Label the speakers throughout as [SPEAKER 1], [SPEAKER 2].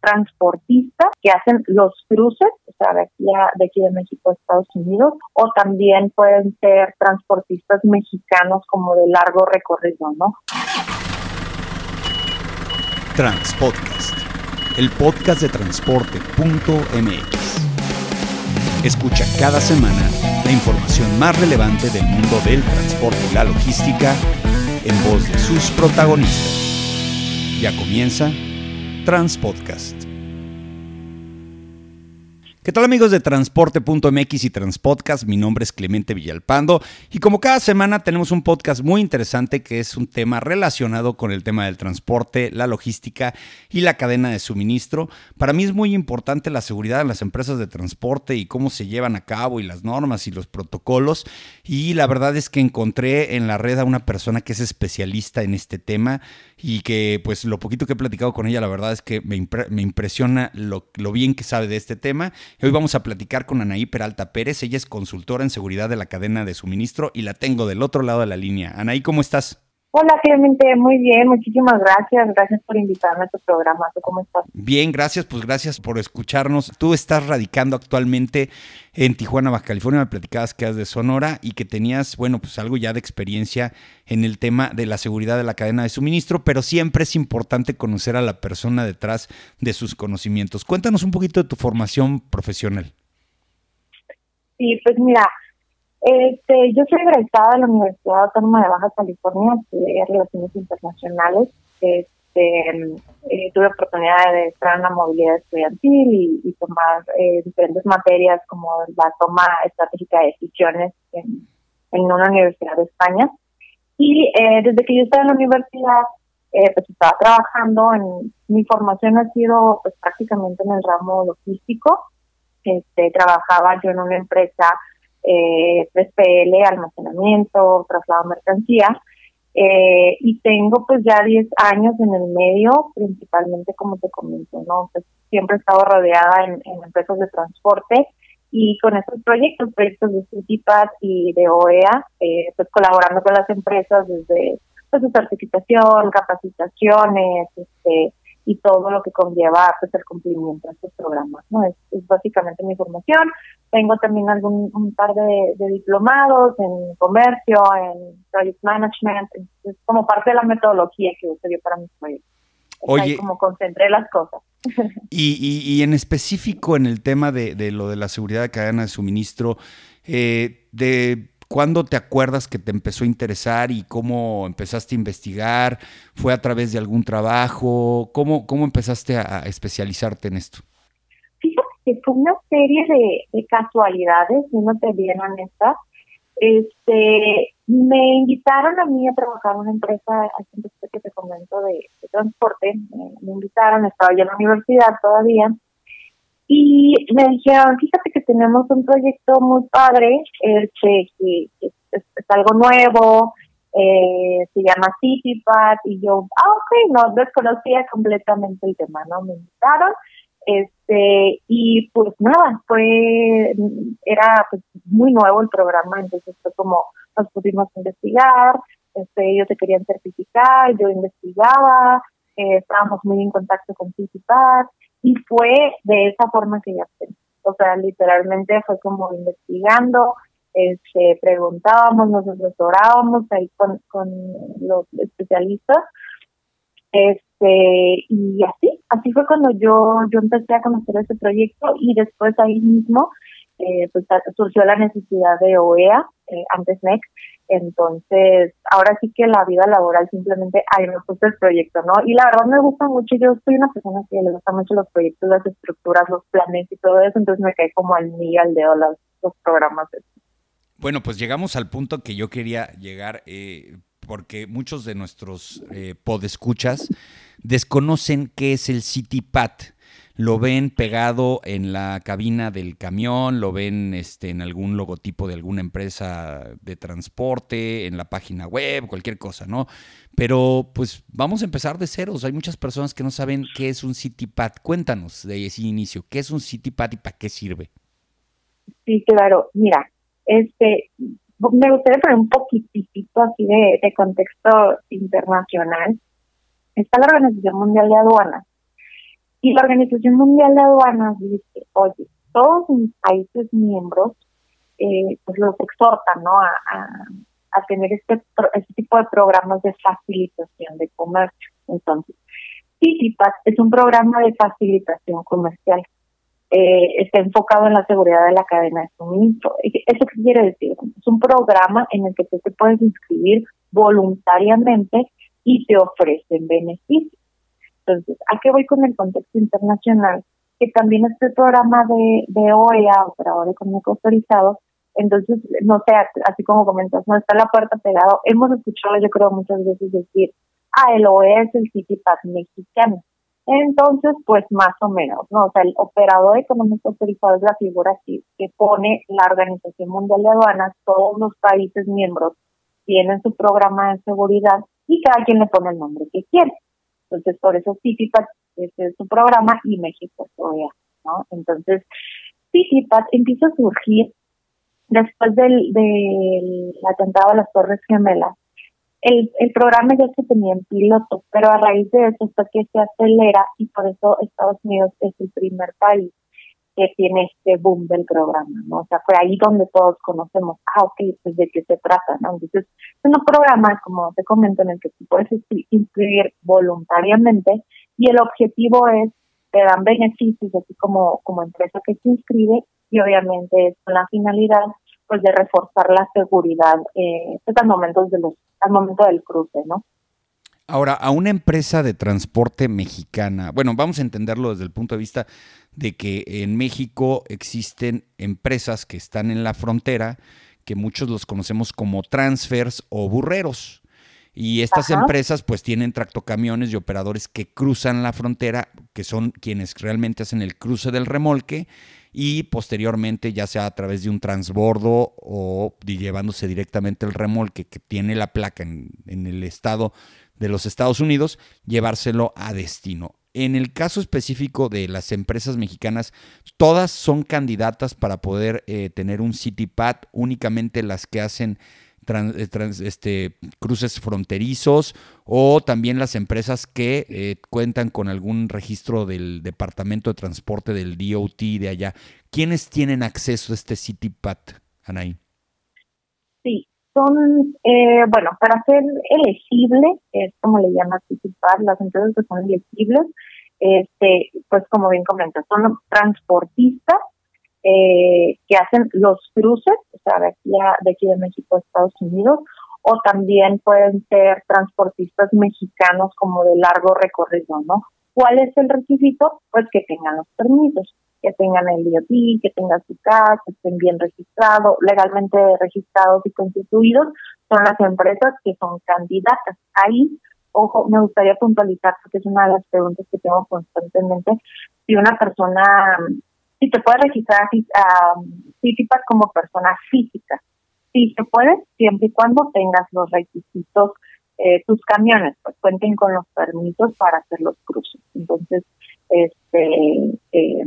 [SPEAKER 1] transportistas que hacen los cruces, o sea, de aquí, de aquí de México a Estados Unidos, o también pueden ser transportistas mexicanos como de largo recorrido, ¿no?
[SPEAKER 2] Transpodcast, el podcast de transporte.mx. Escucha cada semana la información más relevante del mundo del transporte y la logística en voz de sus protagonistas. Ya comienza Transpodcast. ¿Qué tal amigos de Transporte.mx y Transpodcast? Mi nombre es Clemente Villalpando y como cada semana tenemos un podcast muy interesante que es un tema relacionado con el tema del transporte, la logística y la cadena de suministro. Para mí es muy importante la seguridad en las empresas de transporte y cómo se llevan a cabo y las normas y los protocolos y la verdad es que encontré en la red a una persona que es especialista en este tema y que pues lo poquito que he platicado con ella la verdad es que me, impresiona lo, lo bien que sabe de este tema Hoy vamos a platicar con Anaí Peralta Pérez. Ella es consultora en seguridad de la cadena de suministro y la tengo del otro lado de la línea. Anaí, ¿cómo estás?
[SPEAKER 1] Hola, Clemente, muy bien, muchísimas gracias. Gracias por invitarme a tu programa. cómo estás?
[SPEAKER 2] Bien, gracias, pues gracias por escucharnos. Tú estás radicando actualmente en Tijuana, Baja California. Me platicabas que eras de Sonora y que tenías, bueno, pues algo ya de experiencia en el tema de la seguridad de la cadena de suministro, pero siempre es importante conocer a la persona detrás de sus conocimientos. Cuéntanos un poquito de tu formación profesional.
[SPEAKER 1] Sí, pues mira, este, yo soy egresada de la Universidad Autónoma de Baja California, estudié Relaciones Internacionales. Este, eh, tuve oportunidad de estar en la movilidad estudiantil y, tomar eh, diferentes materias como la toma estratégica de decisiones en, una universidad de España. Y eh, desde que yo estaba en la universidad, pues estaba trabajando en mi formación ha sido pues prácticamente en el ramo logístico. Este, trabajaba yo en una empresa eh, 3PL, almacenamiento, traslado de mercancía. Eh, y tengo pues ya 10 años en el medio, principalmente como te comento, ¿no? Pues siempre he estado rodeada en, empresas de transporte y con estos proyectos, proyectos de CITIPAD y de OEA, eh, pues colaborando con las empresas desde pues, su certificación, capacitaciones, este, y todo lo que conlleva pues, el cumplimiento de estos programas. ¿no? Es, básicamente mi formación. Tengo también algún un par de, diplomados en comercio, en project management, es como parte de la metodología que uso yo para mis proyectos. Oye, como concentré las cosas.
[SPEAKER 2] Y, y, y, en específico en el tema de, de, lo de la seguridad de cadena de suministro, eh, de ¿Cuándo te acuerdas que te empezó a interesar y cómo empezaste a investigar? ¿Fue a través de algún trabajo? ¿Cómo, cómo empezaste a, especializarte en esto?
[SPEAKER 1] Fíjate que fue una serie de, casualidades, no te bien honesta. Este, me invitaron a mí a trabajar en una empresa, que te comento, de, transporte. me, invitaron, estaba yo en la universidad todavía y me dijeron, fíjate que tenemos un proyecto muy padre, este, que, es, algo nuevo, eh, se llama CityPad, y yo, ah, ok, no desconocía completamente el tema, ¿no? Me invitaron, este, y pues nada, fue, era pues, muy nuevo el programa, entonces fue como, nos pusimos a investigar, este, ellos se querían certificar, yo investigaba, eh, estábamos muy en contacto con CityPad, y fue de esa forma que ya fue. O sea, literalmente fue como investigando, este, preguntábamos, nos asesorábamos ahí con, con los especialistas. Este, y así, así fue cuando yo, yo empecé a conocer ese proyecto y después ahí mismo eh, pues surgió la necesidad de OEA, eh, antes NEC, entonces, ahora sí que la vida laboral simplemente, ahí me puse el proyecto, ¿no? Y la verdad me gusta mucho, yo soy una persona que le gusta mucho los proyectos, las estructuras, los planes y todo eso, entonces me cae como al niño al dedo los, los programas.
[SPEAKER 2] Bueno, pues llegamos al punto que yo quería llegar, eh, porque muchos de nuestros eh, podescuchas desconocen qué es el CityPat lo ven pegado en la cabina del camión, lo ven este, en algún logotipo de alguna empresa de transporte, en la página web, cualquier cosa, ¿no? Pero pues vamos a empezar de ceros. Hay muchas personas que no saben qué es un CityPad. Cuéntanos de ese inicio, ¿qué es un CityPad y para qué sirve?
[SPEAKER 1] Sí, claro. Mira, este, me gustaría poner un poquitito así de, de contexto internacional. Está la Organización Mundial de Aduanas Y la Organización Mundial de Aduanas dice, oye, todos los países miembros eh, pues los exhortan ¿no? a, tener este, este tipo de programas de facilitación de comercio. Entonces, CITIPAC es un programa de facilitación comercial. Eh, está enfocado en la seguridad de la cadena de suministro. ¿Eso qué quiere decir? Es un programa en el que tú te puedes inscribir voluntariamente y te ofrecen beneficios. Entonces, ¿a qué voy con el contexto internacional? Que también este programa de, OEA, Operador Económico Autorizado, entonces, no sé, así como comentas, no está la puerta pegado. Hemos escuchado, yo creo, muchas veces decir, ah, el OEA es el CITIPAC mexicano. Entonces, pues más o menos, ¿no? O sea, el operador económico autorizado es la figura que, que pone la Organización Mundial de Aduanas, todos los países miembros tienen su programa de seguridad y cada quien le pone el nombre que quiere. Entonces, por eso CITIPAT es su programa y México es OEA, ¿no? Entonces, CITIPAT empieza a surgir después del, del atentado a las Torres Gemelas. El, el programa ya se tenía en piloto, pero a raíz de eso fue que se acelera y por eso Estados Unidos es el primer país que tiene este boom del programa, ¿no? O sea, fue ahí donde todos conocemos, ah, ok, pues de qué se trata, ¿no? Entonces, es un programa, como te comento, en el que tú puedes inscribir voluntariamente y el objetivo es, te dan beneficios, así como, como empresa que se inscribe, y obviamente es con la finalidad pues de reforzar la seguridad eh, pues, al momento de los al momento del cruce, ¿no?
[SPEAKER 2] Ahora, a una empresa de transporte mexicana, bueno, vamos a entenderlo desde el punto de vista de que en México existen empresas que están en la frontera, que muchos los conocemos como transfers o burreros. Y estas empresas pues tienen tractocamiones y operadores que cruzan la frontera, que son quienes realmente hacen el cruce del remolque y posteriormente ya sea a través de un transbordo o llevándose directamente el remolque que tiene la placa en, en el estado de los Estados Unidos, llevárselo a destino. En el caso específico de las empresas mexicanas, todas son candidatas para poder eh, tener un CityPad, únicamente las que hacen eh, este, cruces fronterizos o también las empresas que eh, cuentan con algún registro del Departamento de Transporte del DOT de allá. ¿Quiénes tienen acceso a este CityPad, Anaí?
[SPEAKER 1] Son, eh, bueno, para ser elegible, es como le llama CityPad, las empresas que son elegibles, este, pues como bien comentas, son transportistas eh, que hacen los cruces, o sea, de aquí, de aquí de México a Estados Unidos, o también pueden ser transportistas mexicanos como de largo recorrido, ¿no? ¿Cuál es el requisito? Pues que tengan los permisos, que tengan el DOT, que tengan su CAS, que estén bien registrados, legalmente registrados y constituidos, son las empresas que son candidatas. Ahí, ojo, me gustaría puntualizar, porque es una de las preguntas que tengo constantemente, si una persona si te puedes registrar a Citipac como persona física. Sí se puede, siempre y cuando tengas los requisitos, eh, tus camiones, pues cuenten con los permisos para hacer los cruces. Entonces, este, eh,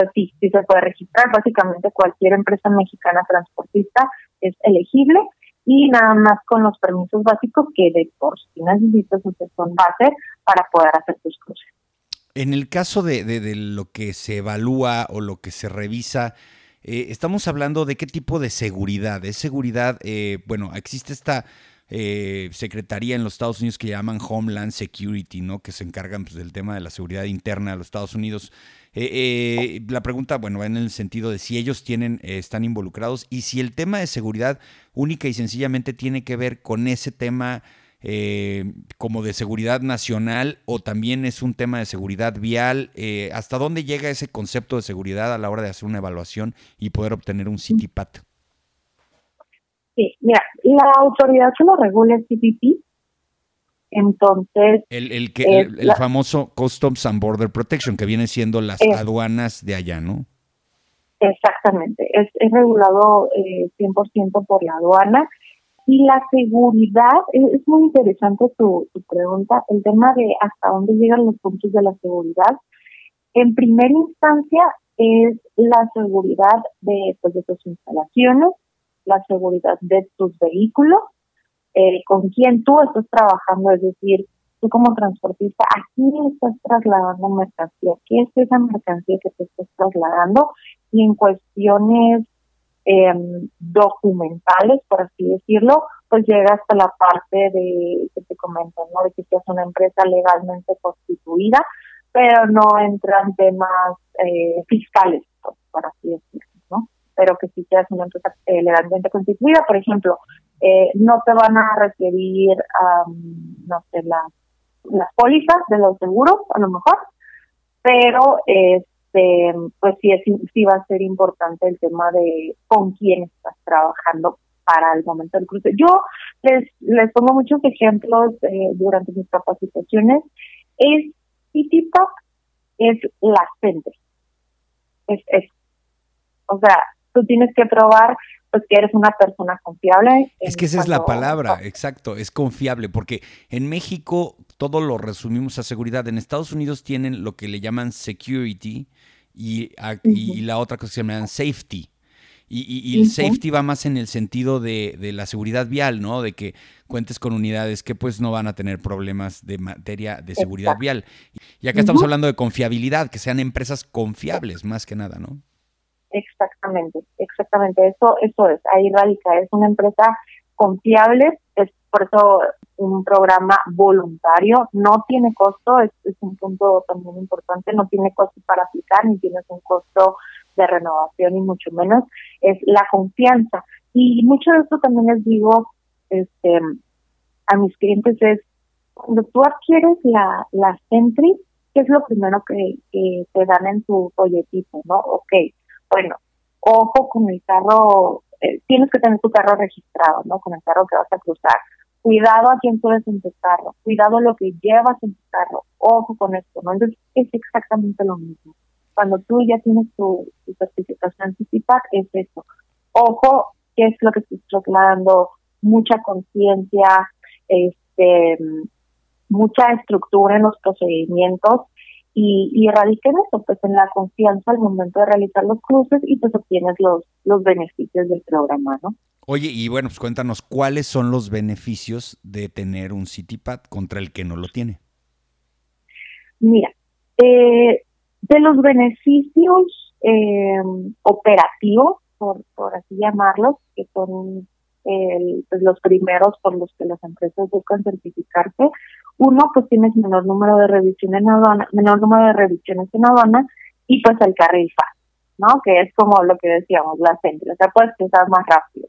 [SPEAKER 1] pues sí, sí se puede registrar. Básicamente cualquier empresa mexicana transportista es elegible y nada más con los permisos básicos que de por sí necesitas, ustedes son base para poder hacer tus cruces.
[SPEAKER 2] En el caso de, lo que se evalúa o lo que se revisa, eh, estamos hablando de qué tipo de seguridad. Es seguridad, eh, bueno, existe esta eh, secretaría en los Estados Unidos que llaman Homeland Security, ¿no? Que se encargan pues, del tema de la seguridad interna de los Estados Unidos. La pregunta, bueno, va en el sentido de si ellos tienen, están involucrados y si el tema de seguridad única y sencillamente tiene que ver con ese tema eh, como de seguridad nacional o también es un tema de seguridad vial? Eh, ¿Hasta dónde llega ese concepto de seguridad a la hora de hacer una evaluación y poder obtener un CityPAT?
[SPEAKER 1] Sí, mira, la autoridad que lo regula es CPP, entonces...
[SPEAKER 2] El, el, que, el, famoso Customs and Border Protection, que viene siendo las aduanas de allá, ¿no?
[SPEAKER 1] Exactamente, es, es regulado eh, 100% por la aduana y la seguridad, es muy interesante tu, pregunta, el tema de hasta dónde llegan los puntos de la seguridad. En primera instancia es la seguridad de, pues, de tus instalaciones, la seguridad de tus vehículos, eh, con quién tú estás trabajando, es decir, tú como transportista, ¿a quién estás trasladando mercancía? ¿Qué es esa mercancía que te estás trasladando? Y en cuestiones em, documentales, por así decirlo, pues llega hasta la parte de que te comento, ¿no? De que seas una empresa legalmente constituida, pero no entran temas eh, fiscales, por así decirlo, ¿no? Pero que si seas una empresa eh, legalmente constituida, por ejemplo, eh, no te van a requerir, no sé, las, las pólizas de los seguros, a lo mejor, pero este pues sí, es, sí va a ser importante el tema de con quién estás trabajando para el momento del cruce. Yo les, les pongo muchos ejemplos eh, durante mis capacitaciones. Es CityPop, es la centro. Es, es, o sea, tú tienes que probar pues que eres una persona confiable.
[SPEAKER 2] Es que esa es la palabra, exacto, es confiable, porque en México todo lo resumimos a seguridad. En Estados Unidos tienen lo que le llaman security y, y la otra cosa que se llama safety. Y, el safety va más en el sentido de, la seguridad vial, ¿no? De que cuentes con unidades que pues no van a tener problemas de materia de seguridad vial. Y acá estamos hablando de confiabilidad, que sean empresas confiables más que nada, ¿no?
[SPEAKER 1] Exactamente, exactamente. Eso, eso es, ahí radica, es una empresa confiable, es por eso un programa voluntario, no tiene costo, es, un punto también importante, no tiene costo para aplicar, ni tienes un costo de renovación y mucho menos, es la confianza. Y mucho de esto también les digo este, a mis clientes es, cuando tú adquieres la, la Sentry, ¿qué es lo primero que, te dan en tu folletito? ¿no? Ok, bueno, ojo con el carro, eh, tienes que tener tu carro registrado, ¿no? Con el carro que vas a cruzar. Cuidado a quién subes en tu carro, cuidado lo que llevas en tu carro, ojo con esto, ¿no? Entonces es exactamente lo mismo cuando tú ya tienes tu, certificación CITIPAC, es eso. Ojo, ¿qué es lo que estoy trasladando? Mucha conciencia, este, mucha estructura en los procedimientos y, y radica en eso, pues en la confianza al momento de realizar los cruces y pues obtienes los, los beneficios del programa, ¿no?
[SPEAKER 2] Oye, y bueno, pues cuéntanos, ¿cuáles son los beneficios de tener un CityPad contra el que no lo tiene?
[SPEAKER 1] Mira, eh, de los beneficios eh, operativos, por, por así llamarlos, que son pues los primeros por los que las empresas buscan certificarse, uno, pues tienes menor número de revisiones en aduana, menor número de revisiones en aduana y pues el carril fácil, ¿no? Que es como lo que decíamos, la centro, o sea, puedes pensar más rápido.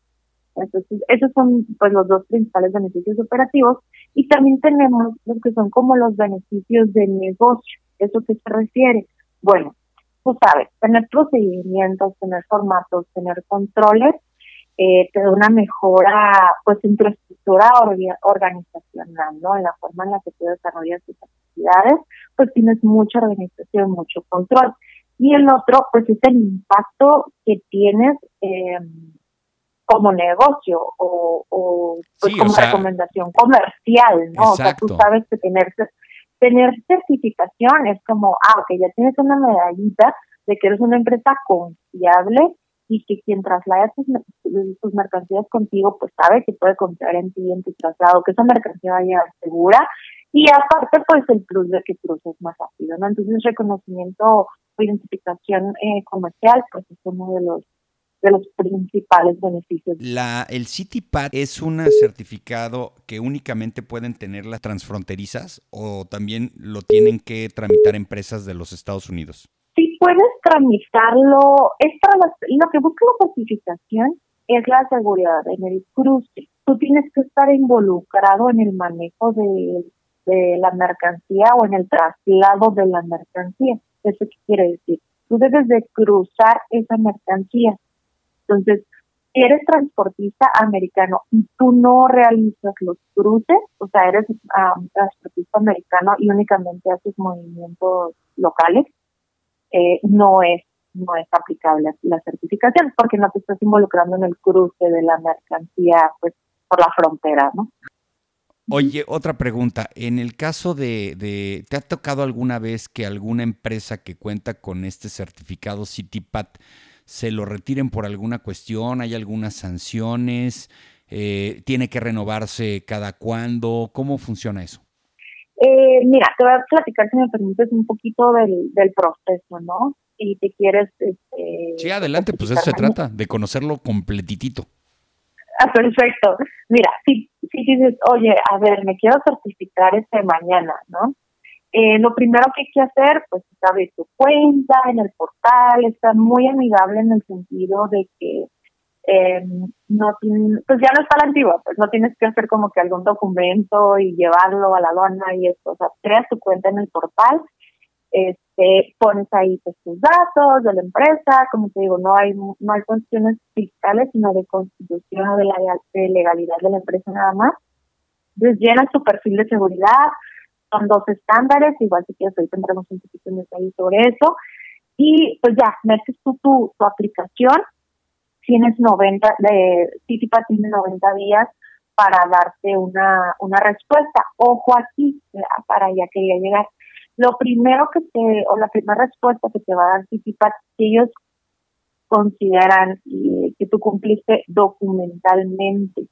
[SPEAKER 1] Entonces, esos son pues los dos principales beneficios operativos y también tenemos los que son como los beneficios de negocio. ¿Eso qué se refiere? Bueno, tú sabes, tener procedimientos, tener formatos, tener controles, eh, te da una mejora, pues, infraestructura organizacional, ¿no? En la forma en la que tú desarrollas tus actividades, pues tienes mucha organización, mucho control. Y el otro, pues, es el impacto que tienes eh, como negocio o, pues, como recomendación comercial, ¿no? O sea, tú sabes que tener tener certificación es como, ah, ok, ya tienes una medallita de que eres una empresa confiable y que quien traslada tus, tus mercancías contigo, pues sabe que puede confiar en ti, en tu traslado, que esa mercancía va a llegar segura. Y aparte, pues el plus de que cruces más rápido, ¿no? Entonces, reconocimiento o identificación eh, comercial, pues es uno de los de los principales beneficios.
[SPEAKER 2] La, el CityPad es un certificado que únicamente pueden tener las transfronterizas o también lo tienen que tramitar empresas de los Estados Unidos.
[SPEAKER 1] Puedes tramitarlo. Es lo que busca la certificación es la seguridad en el cruce. Tú tienes que estar involucrado en el manejo de, de la mercancía o en el traslado de la mercancía. ¿Eso qué quiere decir? Tú debes de cruzar esa mercancía entonces, si eres transportista americano y tú no realizas los cruces, o sea, eres um, transportista americano y únicamente haces movimientos locales, eh, no es no es aplicable la certificación porque no te estás involucrando en el cruce de la mercancía pues por la frontera, ¿no?
[SPEAKER 2] Oye, otra pregunta. En el caso de, de, ¿te ha tocado alguna vez que alguna empresa que cuenta con este certificado CityPat se lo retiren por alguna cuestión? ¿Hay algunas sanciones? Eh, ¿Tiene que renovarse cada cuándo? ¿Cómo funciona eso?
[SPEAKER 1] Eh, mira, te voy a platicar, si me permites, un poquito del, del proceso, ¿no? Si te quieres... Este,
[SPEAKER 2] sí, adelante, pues eso se trata, de conocerlo completitito.
[SPEAKER 1] Ah, perfecto. Mira, si, si dices, oye, a ver, me quiero certificar este mañana, ¿no? Eh, lo primero que hay que hacer, pues, es abrir tu cuenta en el portal, está muy amigable en el sentido de que eh, no pues ya no está la antigua, pues no tienes que hacer como que algún documento y llevarlo a la aduana y esto, o sea, creas tu cuenta en el portal, este, pones ahí pues, tus datos de la empresa, como te digo, no hay no hay cuestiones fiscales, sino de constitución o de, la, de legalidad de la empresa nada más. Entonces llenas tu perfil de seguridad, son dos estándares, igual si quieres hoy tendremos un poquito de detalle sobre eso, y pues ya, metes tú tu, tu aplicación, tienes 90, de Citipa tiene 90 días para darte una, una respuesta. Ojo aquí, para allá quería llegar. Lo primero que te, o la primera respuesta que te va a dar Citipa, si ellos consideran que tú cumpliste documentalmente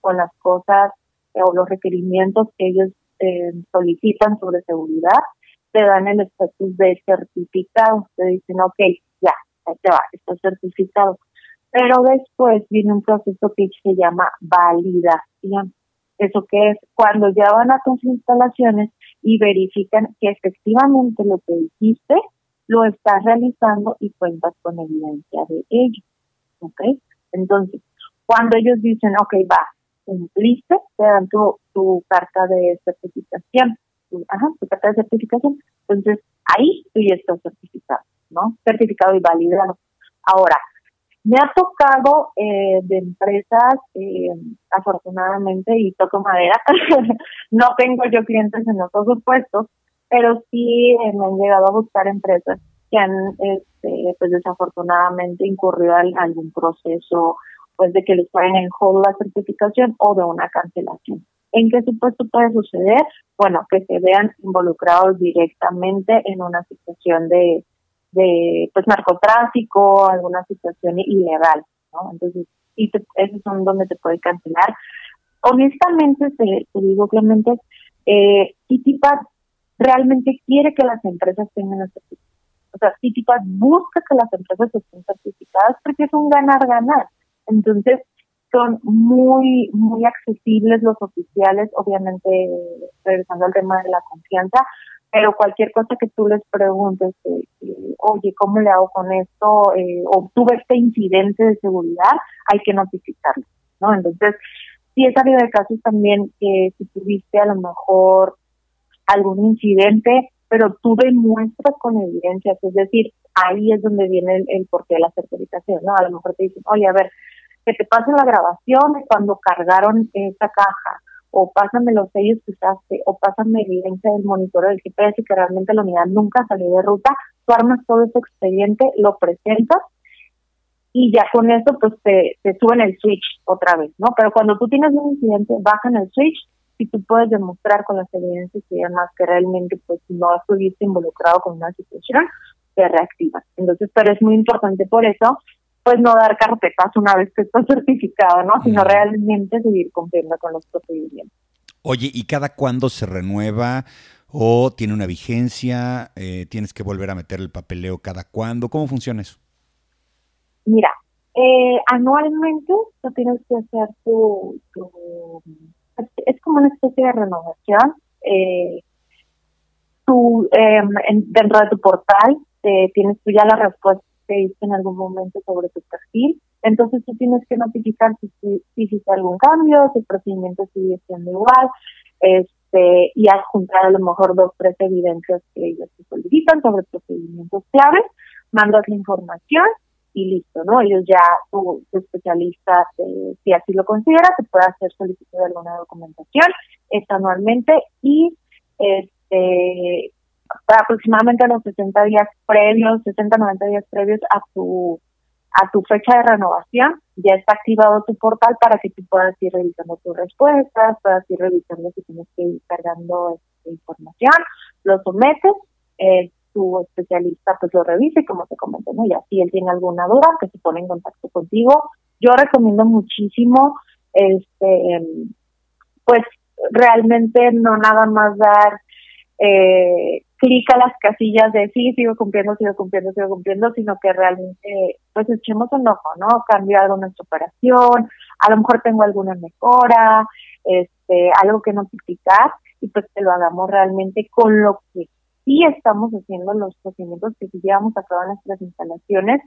[SPEAKER 1] con las cosas o los requerimientos que ellos eh, solicitan sobre seguridad, te dan el estatus de certificado. Te dicen, ok, ya, ahí te va, está certificado. Pero después viene un proceso que se llama validación. ¿Eso que es? Cuando ya van a tus instalaciones y verifican que efectivamente lo que dijiste lo estás realizando y cuentas con evidencia de ello. ¿Ok? Entonces, cuando ellos dicen, ok, va, cumpliste, te dan tu, tu carta de certificación. ajá, tu carta de certificación. Entonces, ahí tú ya estás certificado, ¿no? Certificado y validado. Ahora, me ha tocado eh, de empresas, eh, afortunadamente, y toco madera, no tengo yo clientes en otros supuestos, pero sí eh, me han llegado a buscar empresas que han, este, pues desafortunadamente, incurrido en algún proceso, pues de que les ponen en hold la certificación o de una cancelación. ¿En qué supuesto puede suceder? Bueno, que se vean involucrados directamente en una situación de de pues narcotráfico, alguna situación ilegal, ¿no? Entonces, y esos son donde te puede cancelar. Honestamente, te, digo Clemente, eh, Citipass realmente quiere que las empresas tengan la certificación. O sea, Citipass busca que las empresas estén certificadas porque es un ganar-ganar. Entonces, son muy, muy accesibles los oficiales, obviamente, regresando al tema de la confianza, pero cualquier cosa que tú les preguntes, oye, ¿cómo le hago con esto? Eh, obtuve este incidente de seguridad, hay que notificarlo, ¿no? Entonces, si es habido de casos también que si tuviste a lo mejor algún incidente, pero tú demuestras con evidencias, es decir, ahí es donde viene el, porqué de la certificación, ¿no? A lo mejor te dicen, oye, a ver, que te pasen la grabación cuando cargaron esta caja, o pásame los sellos que usaste, o pásame evidencia del monitoreo del GPS que realmente la unidad nunca salió de ruta, tú armas todo ese expediente, lo presentas y ya con eso pues te, te suben el switch otra vez, ¿no? Pero cuando tú tienes un incidente, bajan el switch y tú puedes demostrar con las evidencias y demás que realmente pues no estuviste involucrado con una situación, te reactivas. Entonces, pero es muy importante por eso pues no dar carpetas una vez que estás certificado, ¿no? Sino realmente seguir cumpliendo con los procedimientos.
[SPEAKER 2] Oye, ¿y cada cuándo se renueva o tiene una vigencia? Eh, ¿Tienes que volver a meter el papeleo cada cuándo? ¿Cómo funciona eso?
[SPEAKER 1] Mira, eh, anualmente tú tienes que hacer tu, es como una especie de renovación. Eh, tú, em, dentro de tu portal tienes tú ya la respuesta en algún momento sobre tu perfil. Entonces tú tienes que notificar si, si, hiciste algún cambio, si el procedimiento sigue siendo igual, este, y adjuntar a lo mejor dos, tres evidencias que ellos te solicitan sobre procedimientos claves, mandas la información y listo, ¿no? Ellos ya, tu, especialista, eh, si así lo considera, te puede hacer solicitud de alguna documentación, es anualmente y este aproximadamente a los 60 días previos, 60, 90 días previos a tu a tu fecha de renovación, ya está activado tu portal para que tú puedas ir revisando tus respuestas, puedas ir revisando si tienes que ir cargando esta información, lo sometes, eh, tu especialista pues lo revisa y como te comenté, ¿no? ya si él tiene alguna duda, que se pone en contacto contigo. Yo recomiendo muchísimo, este, pues realmente no nada más dar eh, clic las casillas de sí, sigo cumpliendo, sigo cumpliendo, sigo cumpliendo, sino que realmente pues echemos un ojo, ¿no? Cambio algo en nuestra operación, a lo mejor tengo alguna mejora, este, algo que notificar y pues que lo hagamos realmente con lo que sí estamos haciendo los procedimientos que sí llevamos a cabo en nuestras instalaciones,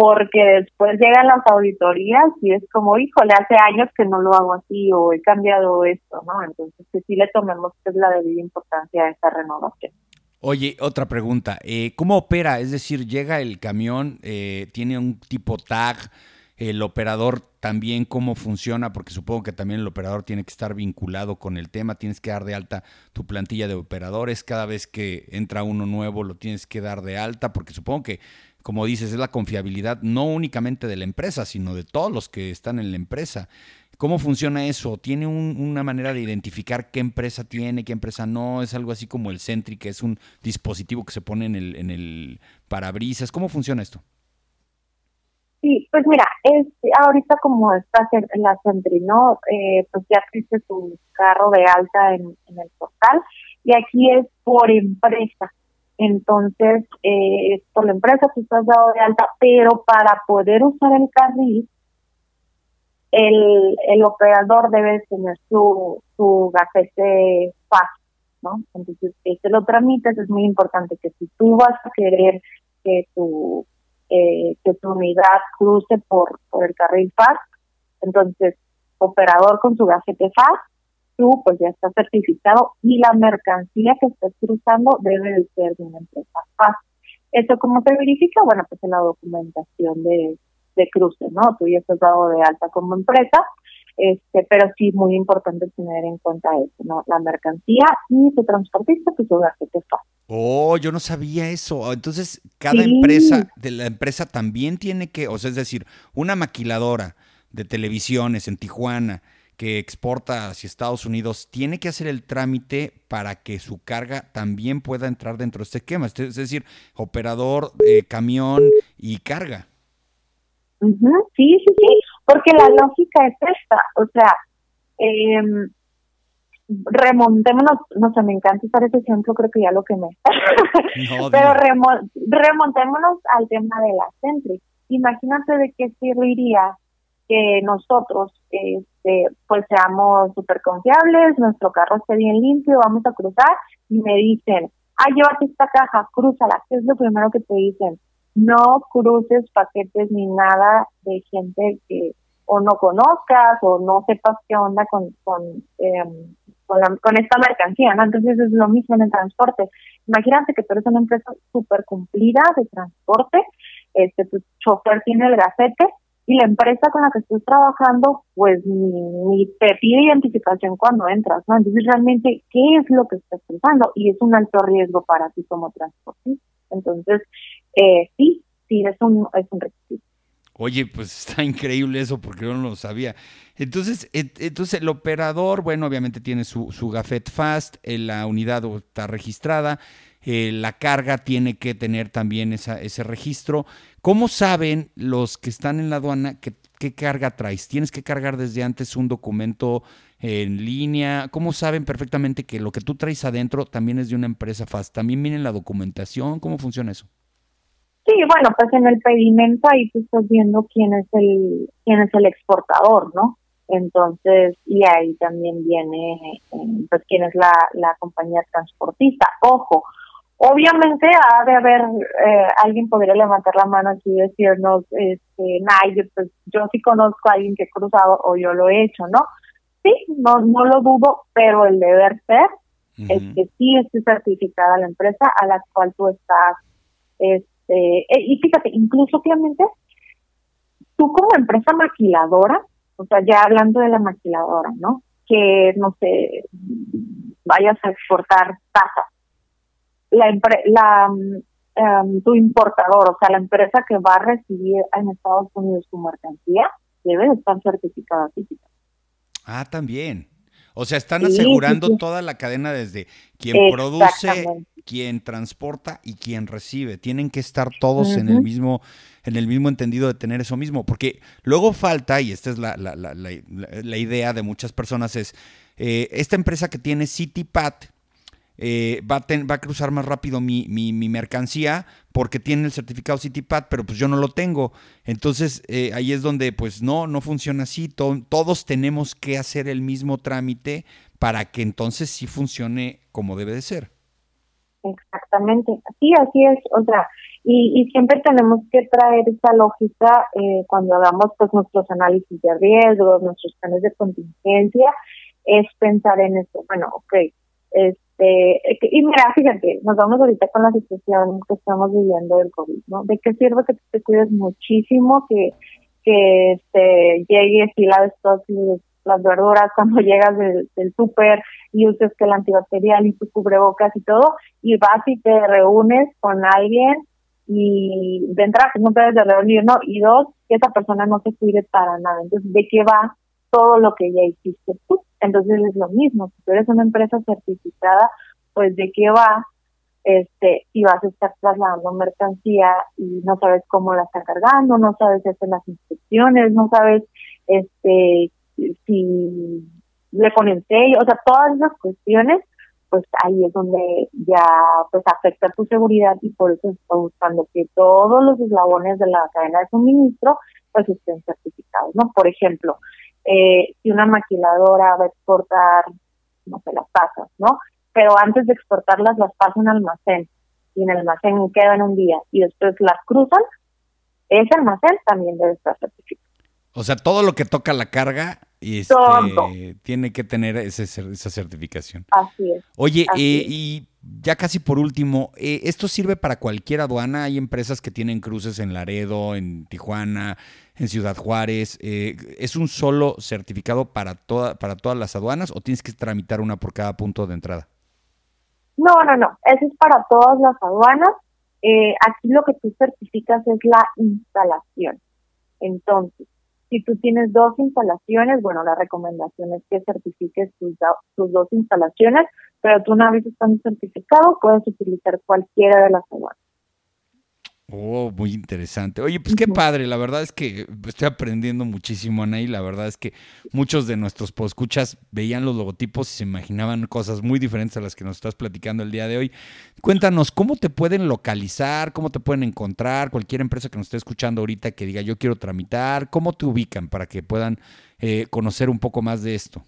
[SPEAKER 1] porque después llegan las auditorías y es como, híjole, hace años que no lo hago así o he cambiado esto, ¿no? Entonces, que sí le tomemos pues, la debida importancia a esta renovación.
[SPEAKER 2] Oye, otra pregunta. Eh, ¿Cómo opera? Es decir, llega el camión, eh, tiene un tipo tag, el operador también cómo funciona, porque supongo que también el operador tiene que estar vinculado con el tema, tienes que dar de alta tu plantilla de operadores, cada vez que entra uno nuevo lo tienes que dar de alta, porque supongo que, como dices, es la confiabilidad no únicamente de la empresa, sino de todos los que están en la empresa. ¿Cómo funciona eso? ¿Tiene una manera de identificar qué empresa tiene, qué empresa no? ¿Es algo así como el Sentry, que es un dispositivo que se pone en el, en el parabrisas? ¿Cómo funciona esto?
[SPEAKER 1] Sí, pues mira, es, ahorita como está la Sentry, ¿no? Eh, pues ya existe tu carro de alta en, en, el portal y aquí es por empresa. Entonces, eh, por la empresa tú estás dado de alta, pero para poder usar el carril, el, el operador debe tener su, su gafete fácil, ¿no? Entonces, que te lo tramites, es muy importante que si tú vas a querer que tu, eh, que tu unidad cruce por, por el carril FAST, entonces, operador con su gafete FAST, tú pues ya estás certificado y la mercancía que estés cruzando debe de ser de una empresa FAST. ¿Eso cómo se verifica? Bueno, pues en la documentación de, de cruce, ¿no? Tú ya estás dado de alta como empresa, este, pero sí muy importante tener en cuenta eso, ¿no? La mercancía y tu transportista, pues su te fácil.
[SPEAKER 2] Oh, yo no sabía eso. Entonces, cada empresa, de la empresa también tiene que, o sea, es decir, una maquiladora de televisiones en Tijuana que exporta hacia Estados Unidos, tiene que hacer el trámite para que su carga también pueda entrar dentro de este esquema. Es decir, operador, de camión y carga.
[SPEAKER 1] Sí, sí, sí, porque la lógica es esta, o sea, eh, remontémonos, no sé, me encanta usar ese ejemplo, creo que ya lo que me pero remontémonos al tema de la Sentry. Imagínate de qué serviría que nosotros este pues seamos súper confiables, nuestro carro esté bien limpio, vamos a cruzar y me dicen, ah, llévate esta caja, crúzala, ¿qué es lo primero que te dicen? no cruces paquetes ni nada de gente que o no conozcas o no sepas qué onda con con, em, con, esta mercancía, ¿no? Entonces es lo mismo en el transporte. Imagínate que tú eres una empresa súper cumplida de transporte, este tu chofer tiene el gafete y la empresa con la que estás trabajando pues ni, te pide identificación cuando entras, ¿no? Entonces realmente, ¿qué es lo que estás pensando? Y es un alto riesgo para ti como transportista. Entonces, eh, sí, sí, es un, es un requisito.
[SPEAKER 2] Oye, pues está increíble eso porque yo no lo sabía. Entonces, entonces el operador, bueno, obviamente tiene su, su gafet fast, eh, la unidad está registrada, eh, la carga tiene que tener también esa, ese registro. ¿Cómo saben los que están en la aduana qué carga traes? ¿Tienes que cargar desde antes un documento en línea? ¿Cómo saben perfectamente que lo que tú traes adentro también es de una empresa fast? ¿También viene la documentación? ¿Cómo funciona eso?
[SPEAKER 1] Sí, bueno, pues en el pedimento ahí tú estás viendo quién es el quién es el exportador, ¿no? Entonces, y ahí también viene eh, pues quién es la, la compañía transportista. Ojo, obviamente ha de haber, eh, alguien podría levantar la mano aquí y decirnos, este, nah, yo, pues yo sí conozco a alguien que he cruzado o yo lo he hecho, ¿no? Sí, no, no lo dudo, pero el deber ser es que sí esté certificada la empresa a la cual tú estás este, eh, y fíjate, incluso obviamente, tú como empresa maquiladora, o sea, ya hablando de la maquiladora, ¿no? Que, no sé, vayas a exportar tazas. La, la um, tu importador, o sea, la empresa que va a recibir en Estados Unidos su mercancía, debe estar certificada física.
[SPEAKER 2] Ah, también. O sea, están asegurando toda la cadena desde quien produce, quien transporta y quien recibe. Tienen que estar todos en el mismo, en el mismo entendido de tener eso mismo. Porque luego falta, y esta es la, la, la, la idea de muchas personas, es eh, esta empresa que tiene CityPat eh, va, a va, a cruzar más rápido mi, mi, mercancía porque tiene el certificado CityPad, pero pues yo no lo tengo. Entonces eh, ahí es donde pues no, no funciona así. todos tenemos que hacer el mismo trámite para que entonces sí funcione como debe de ser.
[SPEAKER 1] Exactamente, sí, así es. O sea, y, siempre tenemos que traer esa lógica eh, cuando hagamos pues nuestros análisis de riesgos, nuestros planes de contingencia, es pensar en esto. Bueno, ok, este, y mira, fíjate, nos vamos ahorita con la situación que estamos viviendo del COVID, ¿no? ¿De qué sirve que te cuides muchísimo, que, que este, llegues y laves todas las verduras cuando llegas del, del súper y uses que el antibacterial y tu cubrebocas y todo, y vas y te reúnes con alguien y de que no te de reunir, ¿no? Y dos, que esa persona no se cuide para nada. Entonces, ¿de qué va todo lo que ya hiciste tú? Entonces es lo mismo, si tú eres una empresa certificada, pues de qué va este si vas a estar trasladando mercancía y no sabes cómo la está cargando, no sabes hacer las inspecciones, no sabes este si le ponen sello, o sea, todas esas cuestiones, pues ahí es donde ya pues afecta tu seguridad y por eso estoy buscando que todos los eslabones de la cadena de suministro pues estén certificados, ¿no? Por ejemplo, eh, si una maquiladora va a exportar, no sé, las pasas, ¿no? Pero antes de exportarlas las pasa en almacén y en el almacén quedan un día y después las cruzan, ese almacén también debe estar certificado.
[SPEAKER 2] O sea, todo lo que toca la carga y este, tiene que tener esa certificación.
[SPEAKER 1] Así es.
[SPEAKER 2] Oye, eh, y ya casi por último, eh, ¿esto sirve para cualquier aduana? Hay empresas que tienen cruces en Laredo, en Tijuana, en Ciudad Juárez. Eh, ¿Es un solo certificado para, toda, para todas las aduanas o tienes que tramitar una por cada punto de entrada?
[SPEAKER 1] No, no, no. Ese es para todas las aduanas. Aquí lo que tú certificas es la instalación. Entonces, si tú tienes dos instalaciones, bueno, la recomendación es que certifiques tus, tus dos instalaciones, pero tú una vez estando certificado puedes utilizar cualquiera de las aduanas.
[SPEAKER 2] Oh, muy interesante. Oye, pues qué padre. La verdad es que estoy aprendiendo muchísimo, Ana, y la verdad es que muchos de nuestros poscuchas veían los logotipos y se imaginaban cosas muy diferentes a las que nos estás platicando el día de hoy. Cuéntanos, ¿cómo te pueden localizar? ¿Cómo te pueden encontrar? Cualquier empresa que nos esté escuchando ahorita que diga yo quiero tramitar, ¿cómo te ubican para que puedan eh, conocer un poco más de esto?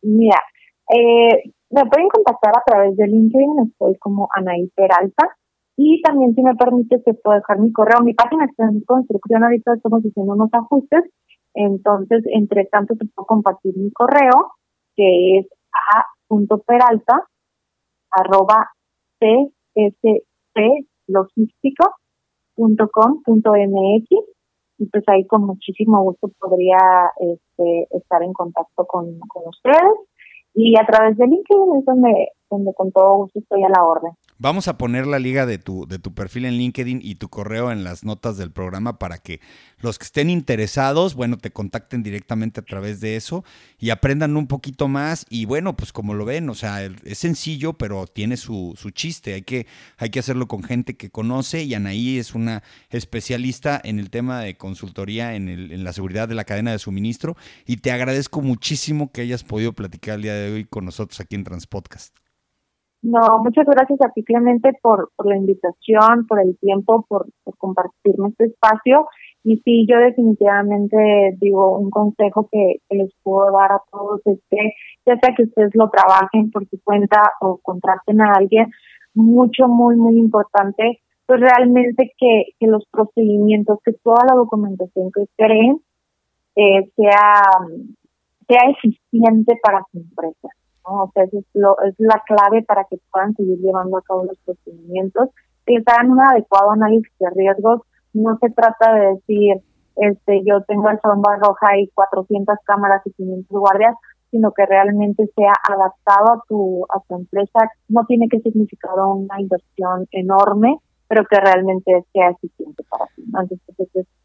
[SPEAKER 1] Mira, eh, me pueden contactar a través de LinkedIn, estoy como Anaí Peralta y también, si me permite, te puedo dejar mi correo. Mi página está en construcción, ahorita estamos haciendo unos ajustes. Entonces, entre tanto, te puedo compartir mi correo, que es a.peralta, arroba csclogístico.com.mx y pues ahí con muchísimo gusto podría este, estar en contacto con, con ustedes y a través de LinkedIn es donde, donde con todo gusto estoy a la orden.
[SPEAKER 2] Vamos a poner la liga de tu, de tu perfil en LinkedIn y tu correo en las notas del programa para que los que estén interesados, bueno, te contacten directamente a través de eso y aprendan un poquito más. Y bueno, pues como lo ven, o sea, es sencillo, pero tiene su, su chiste. Hay que, hay que hacerlo con gente que conoce y Anaí es una especialista en el tema de consultoría en, el, en la seguridad de la cadena de suministro. Y te agradezco muchísimo que hayas podido platicar el día de hoy con nosotros aquí en Transpodcast.
[SPEAKER 1] No, muchas gracias a ti, Clemente, por, por la invitación, por el tiempo, por, compartirme este espacio. Y sí, yo definitivamente digo un consejo que, les puedo dar a todos es que ya sea que ustedes lo trabajen por su cuenta o contraten a alguien, mucho, muy, muy importante, pues realmente que, que los procedimientos, que toda la documentación que creen eh, sea, sea eficiente para su empresa. O sea, es, lo, es la clave para que puedan seguir llevando a cabo los procedimientos, que hagan un adecuado análisis de riesgos. No se trata de decir, este, yo tengo el sombra roja y 400 cámaras y 500 guardias, sino que realmente sea adaptado a tu, a tu empresa. No tiene que significar una inversión enorme, pero que realmente sea eficiente para ti. Entonces,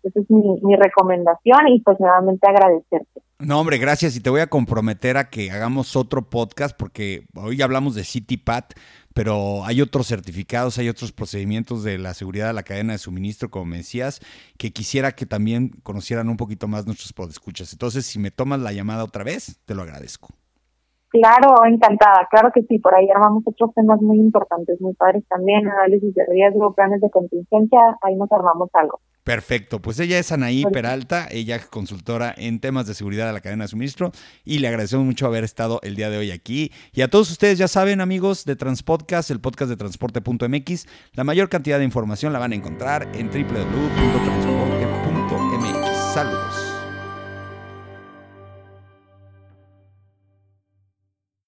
[SPEAKER 1] esa es, mi, mi recomendación y pues nuevamente agradecerte.
[SPEAKER 2] No, hombre, gracias. Y te voy a comprometer a que hagamos otro podcast porque hoy hablamos de CityPat, pero hay otros certificados, hay otros procedimientos de la seguridad de la cadena de suministro, como me decías, que quisiera que también conocieran un poquito más nuestros podescuchas. Entonces, si me tomas la llamada otra vez, te lo agradezco.
[SPEAKER 1] Claro, encantada, claro que sí, por ahí armamos otros temas muy importantes, muy padres también, análisis de riesgo, planes de contingencia, ahí nos armamos algo.
[SPEAKER 2] Perfecto, pues ella es Anaí Peralta, ella es consultora en temas de seguridad de la cadena de suministro y le agradecemos mucho haber estado el día de hoy aquí. Y a todos ustedes ya saben amigos de Transpodcast, el podcast de transporte.mx, la mayor cantidad de información la van a encontrar en www.transporte.mx. Saludos.